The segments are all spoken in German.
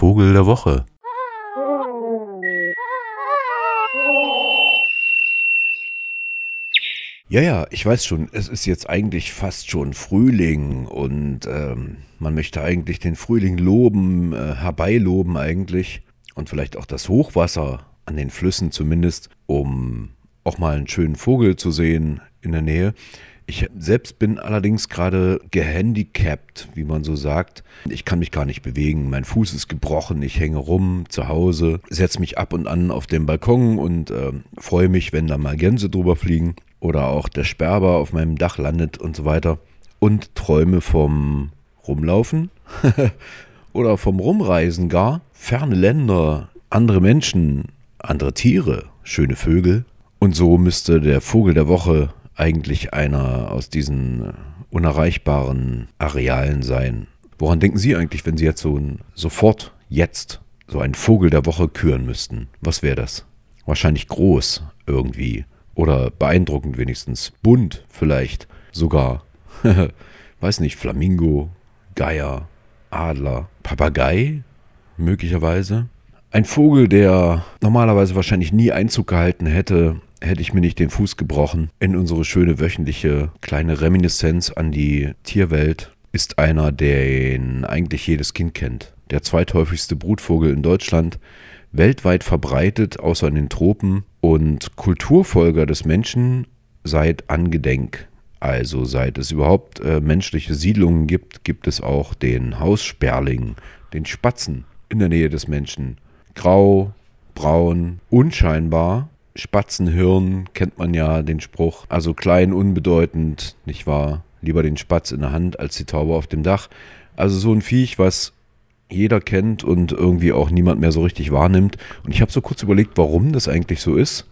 Vogel der Woche. Ja, ja, ich weiß schon, es ist jetzt eigentlich fast schon Frühling und ähm, man möchte eigentlich den Frühling loben, äh, herbeiloben eigentlich und vielleicht auch das Hochwasser an den Flüssen zumindest, um auch mal einen schönen Vogel zu sehen in der Nähe. Ich selbst bin allerdings gerade gehandicapt, wie man so sagt. Ich kann mich gar nicht bewegen. Mein Fuß ist gebrochen. Ich hänge rum zu Hause, setze mich ab und an auf den Balkon und äh, freue mich, wenn da mal Gänse drüber fliegen oder auch der Sperber auf meinem Dach landet und so weiter. Und träume vom Rumlaufen oder vom Rumreisen gar. Ferne Länder, andere Menschen, andere Tiere, schöne Vögel. Und so müsste der Vogel der Woche eigentlich einer aus diesen unerreichbaren Arealen sein. Woran denken Sie eigentlich, wenn Sie jetzt so ein, sofort jetzt so einen Vogel der Woche küren müssten? Was wäre das? Wahrscheinlich groß irgendwie oder beeindruckend wenigstens, bunt vielleicht sogar. Weiß nicht, Flamingo, Geier, Adler, Papagei möglicherweise. Ein Vogel, der normalerweise wahrscheinlich nie Einzug gehalten hätte hätte ich mir nicht den Fuß gebrochen. In unsere schöne wöchentliche kleine Reminiszenz an die Tierwelt ist einer, den eigentlich jedes Kind kennt. Der zweithäufigste Brutvogel in Deutschland, weltweit verbreitet, außer in den Tropen und Kulturfolger des Menschen seit Angedenk. Also seit es überhaupt äh, menschliche Siedlungen gibt, gibt es auch den Haussperling, den Spatzen in der Nähe des Menschen. Grau, braun, unscheinbar Spatzenhirn kennt man ja den Spruch. Also klein, unbedeutend, nicht wahr? Lieber den Spatz in der Hand als die Taube auf dem Dach. Also so ein Viech, was jeder kennt und irgendwie auch niemand mehr so richtig wahrnimmt. Und ich habe so kurz überlegt, warum das eigentlich so ist.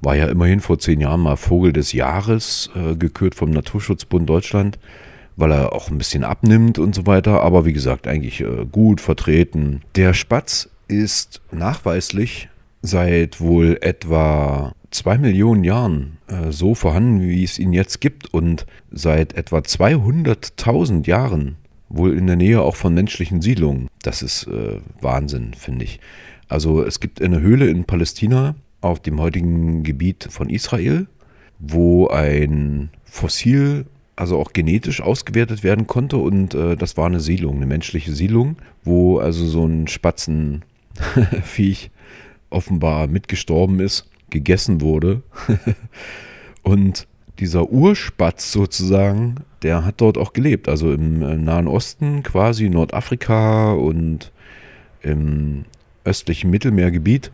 War ja immerhin vor zehn Jahren mal Vogel des Jahres äh, gekürt vom Naturschutzbund Deutschland, weil er auch ein bisschen abnimmt und so weiter. Aber wie gesagt, eigentlich äh, gut vertreten. Der Spatz ist nachweislich seit wohl etwa zwei Millionen Jahren äh, so vorhanden, wie es ihn jetzt gibt und seit etwa 200.000 Jahren wohl in der Nähe auch von menschlichen Siedlungen. Das ist äh, Wahnsinn, finde ich. Also es gibt eine Höhle in Palästina auf dem heutigen Gebiet von Israel, wo ein Fossil, also auch genetisch ausgewertet werden konnte und äh, das war eine Siedlung, eine menschliche Siedlung, wo also so ein Spatzenviech offenbar mitgestorben ist, gegessen wurde. und dieser Urspatz sozusagen, der hat dort auch gelebt. Also im äh, Nahen Osten quasi, Nordafrika und im östlichen Mittelmeergebiet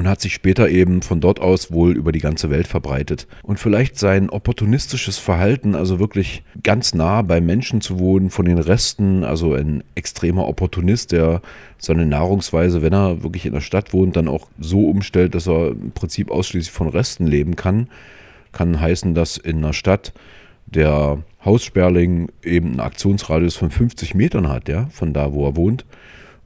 und hat sich später eben von dort aus wohl über die ganze Welt verbreitet. Und vielleicht sein opportunistisches Verhalten, also wirklich ganz nah beim Menschen zu wohnen, von den Resten, also ein extremer Opportunist, der seine Nahrungsweise, wenn er wirklich in der Stadt wohnt, dann auch so umstellt, dass er im Prinzip ausschließlich von Resten leben kann, kann heißen, dass in einer Stadt der Haussperling eben einen Aktionsradius von 50 Metern hat, ja, von da, wo er wohnt,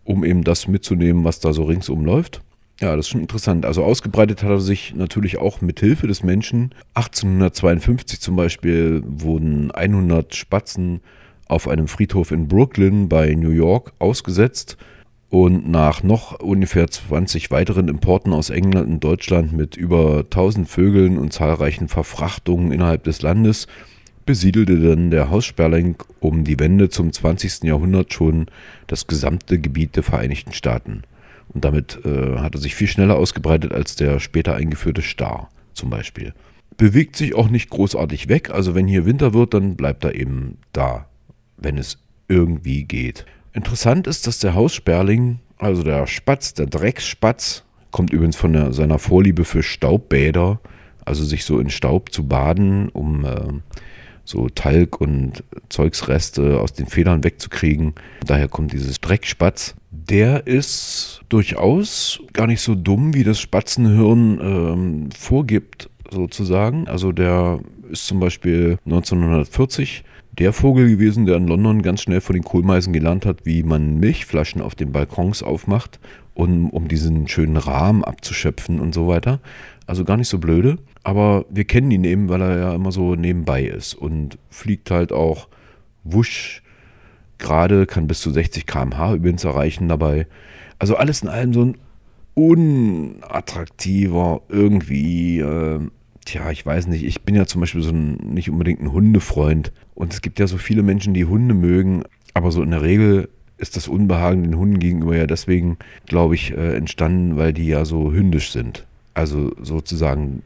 um eben das mitzunehmen, was da so ringsum läuft. Ja, das ist schon interessant. Also ausgebreitet hat er sich natürlich auch mit Hilfe des Menschen. 1852 zum Beispiel wurden 100 Spatzen auf einem Friedhof in Brooklyn bei New York ausgesetzt. Und nach noch ungefähr 20 weiteren Importen aus England und Deutschland mit über 1000 Vögeln und zahlreichen Verfrachtungen innerhalb des Landes besiedelte dann der Haussperling um die Wende zum 20. Jahrhundert schon das gesamte Gebiet der Vereinigten Staaten. Und damit äh, hat er sich viel schneller ausgebreitet als der später eingeführte Star zum Beispiel. Bewegt sich auch nicht großartig weg. Also wenn hier Winter wird, dann bleibt er eben da, wenn es irgendwie geht. Interessant ist, dass der Haussperling, also der Spatz, der Drecksspatz, kommt übrigens von der, seiner Vorliebe für Staubbäder, also sich so in Staub zu baden, um äh, so Talg und Zeugsreste aus den Federn wegzukriegen. Daher kommt dieses Dreckspatz der ist durchaus gar nicht so dumm, wie das Spatzenhirn ähm, vorgibt, sozusagen. Also der ist zum Beispiel 1940 der Vogel gewesen, der in London ganz schnell von den Kohlmeisen gelernt hat, wie man Milchflaschen auf den Balkons aufmacht, um, um diesen schönen Rahmen abzuschöpfen und so weiter. Also gar nicht so blöde. Aber wir kennen ihn eben, weil er ja immer so nebenbei ist und fliegt halt auch wusch gerade, kann bis zu 60 km/h übrigens erreichen dabei. Also alles in allem so ein unattraktiver, irgendwie, äh, tja, ich weiß nicht, ich bin ja zum Beispiel so ein, nicht unbedingt ein Hundefreund. Und es gibt ja so viele Menschen, die Hunde mögen, aber so in der Regel ist das Unbehagen den Hunden gegenüber ja deswegen, glaube ich, äh, entstanden, weil die ja so hündisch sind. Also sozusagen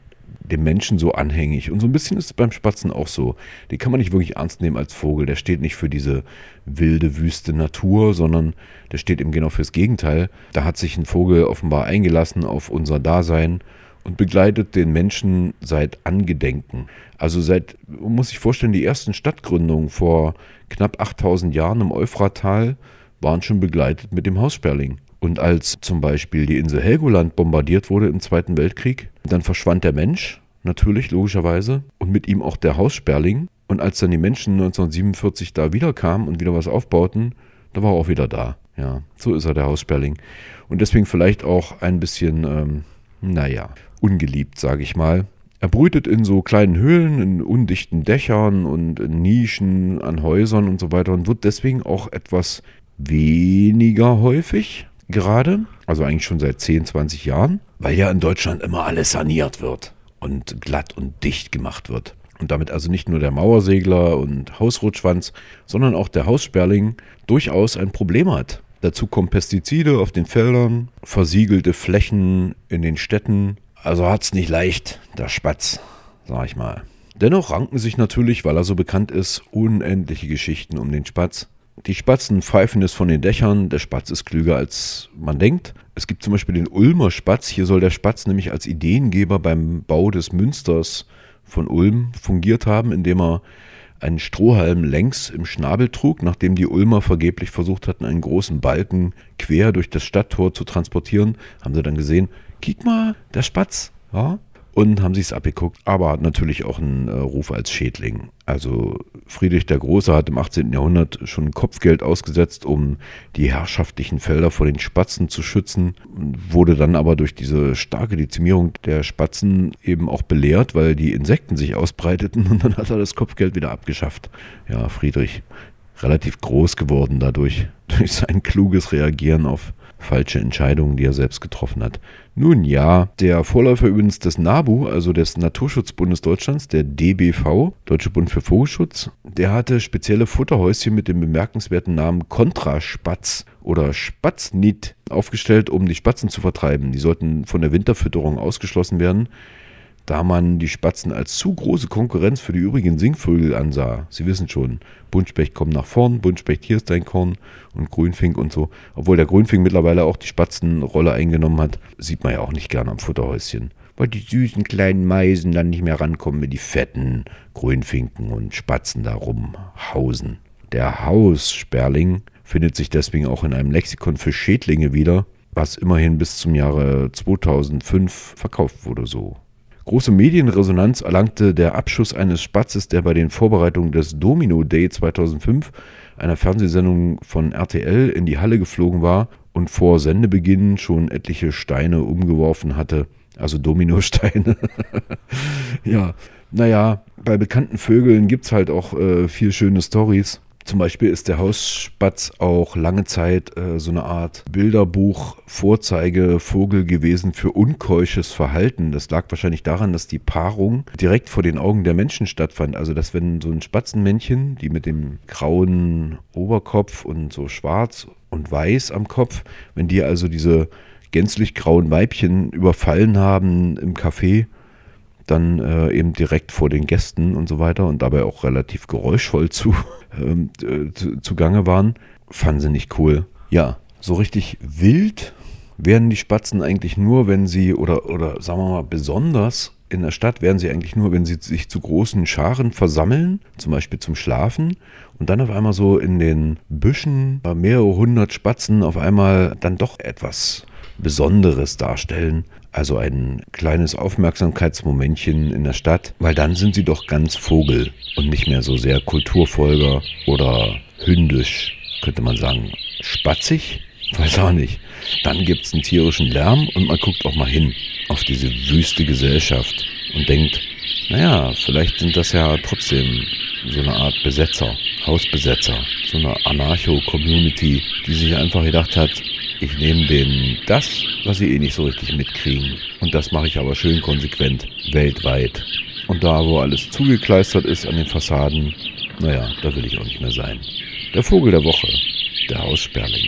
dem Menschen so anhängig. Und so ein bisschen ist es beim Spatzen auch so. Den kann man nicht wirklich ernst nehmen als Vogel. Der steht nicht für diese wilde, wüste Natur, sondern der steht eben genau fürs Gegenteil. Da hat sich ein Vogel offenbar eingelassen auf unser Dasein und begleitet den Menschen seit Angedenken. Also seit, muss sich vorstellen, die ersten Stadtgründungen vor knapp 8000 Jahren im Euphrattal waren schon begleitet mit dem Haussperling. Und als zum Beispiel die Insel Helgoland bombardiert wurde im Zweiten Weltkrieg, dann verschwand der Mensch, natürlich, logischerweise, und mit ihm auch der Haussperling. Und als dann die Menschen 1947 da wiederkamen und wieder was aufbauten, da war er auch wieder da. Ja, so ist er, der Haussperling. Und deswegen vielleicht auch ein bisschen, ähm, naja, ungeliebt, sage ich mal. Er brütet in so kleinen Höhlen, in undichten Dächern und in Nischen an Häusern und so weiter und wird deswegen auch etwas weniger häufig gerade, also eigentlich schon seit 10, 20 Jahren, weil ja in Deutschland immer alles saniert wird und glatt und dicht gemacht wird. Und damit also nicht nur der Mauersegler und Hausrotschwanz, sondern auch der Haussperling durchaus ein Problem hat. Dazu kommen Pestizide auf den Feldern, versiegelte Flächen in den Städten. Also hat es nicht leicht, der Spatz, sag ich mal. Dennoch ranken sich natürlich, weil er so bekannt ist, unendliche Geschichten um den Spatz. Die Spatzen pfeifen es von den Dächern. Der Spatz ist klüger, als man denkt. Es gibt zum Beispiel den Ulmer Spatz. Hier soll der Spatz nämlich als Ideengeber beim Bau des Münsters von Ulm fungiert haben, indem er einen Strohhalm längs im Schnabel trug, nachdem die Ulmer vergeblich versucht hatten, einen großen Balken quer durch das Stadttor zu transportieren, haben sie dann gesehen, kick mal, der Spatz, ja, und haben sich es abgeguckt, aber hat natürlich auch einen äh, Ruf als Schädling. Also Friedrich der Große hat im 18. Jahrhundert schon Kopfgeld ausgesetzt, um die herrschaftlichen Felder vor den Spatzen zu schützen, wurde dann aber durch diese starke Dezimierung der Spatzen eben auch belehrt, weil die Insekten sich ausbreiteten und dann hat er das Kopfgeld wieder abgeschafft. Ja, Friedrich relativ groß geworden dadurch, durch sein kluges Reagieren auf falsche Entscheidungen, die er selbst getroffen hat. Nun ja, der Vorläufer übrigens des NABU, also des Naturschutzbundes Deutschlands, der DBV, Deutsche Bund für Vogelschutz, der hatte spezielle Futterhäuschen mit dem bemerkenswerten Namen Kontraspatz oder Spatznit aufgestellt, um die Spatzen zu vertreiben. Die sollten von der Winterfütterung ausgeschlossen werden da man die Spatzen als zu große Konkurrenz für die übrigen Singvögel ansah. Sie wissen schon, Buntspecht kommt nach vorn, Buntspecht hier ist dein Korn und Grünfink und so. Obwohl der Grünfink mittlerweile auch die Spatzenrolle eingenommen hat, sieht man ja auch nicht gern am Futterhäuschen. Weil die süßen kleinen Meisen dann nicht mehr rankommen, wenn die fetten Grünfinken und Spatzen da rumhausen. Der Haussperling findet sich deswegen auch in einem Lexikon für Schädlinge wieder, was immerhin bis zum Jahre 2005 verkauft wurde so. Große Medienresonanz erlangte der Abschuss eines Spatzes, der bei den Vorbereitungen des Domino Day 2005, einer Fernsehsendung von RTL, in die Halle geflogen war und vor Sendebeginn schon etliche Steine umgeworfen hatte. Also Dominosteine. ja, naja, bei bekannten Vögeln gibt es halt auch äh, viel schöne Stories. Zum Beispiel ist der Hausspatz auch lange Zeit äh, so eine Art Bilderbuch-Vorzeigevogel gewesen für unkeusches Verhalten. Das lag wahrscheinlich daran, dass die Paarung direkt vor den Augen der Menschen stattfand. Also, dass wenn so ein Spatzenmännchen, die mit dem grauen Oberkopf und so schwarz und weiß am Kopf, wenn die also diese gänzlich grauen Weibchen überfallen haben im Café, dann äh, eben direkt vor den Gästen und so weiter und dabei auch relativ geräuschvoll zu, ähm, äh, zu, zugange waren, fanden sie nicht cool. Ja, so richtig wild werden die Spatzen eigentlich nur, wenn sie, oder, oder sagen wir mal besonders in der Stadt werden sie eigentlich nur, wenn sie sich zu großen Scharen versammeln, zum Beispiel zum Schlafen, und dann auf einmal so in den Büschen mehrere hundert Spatzen auf einmal dann doch etwas Besonderes darstellen. Also ein kleines Aufmerksamkeitsmomentchen in der Stadt, weil dann sind sie doch ganz Vogel und nicht mehr so sehr Kulturfolger oder hündisch, könnte man sagen. Spatzig? Weiß auch nicht. Dann gibt es einen tierischen Lärm und man guckt auch mal hin auf diese wüste Gesellschaft und denkt, naja, vielleicht sind das ja trotzdem so eine Art Besetzer. Hausbesetzer, so eine Anarcho-Community, die sich einfach gedacht hat, ich nehme denen das, was sie eh nicht so richtig mitkriegen. Und das mache ich aber schön konsequent weltweit. Und da, wo alles zugekleistert ist an den Fassaden, naja, da will ich auch nicht mehr sein. Der Vogel der Woche, der Haussperling.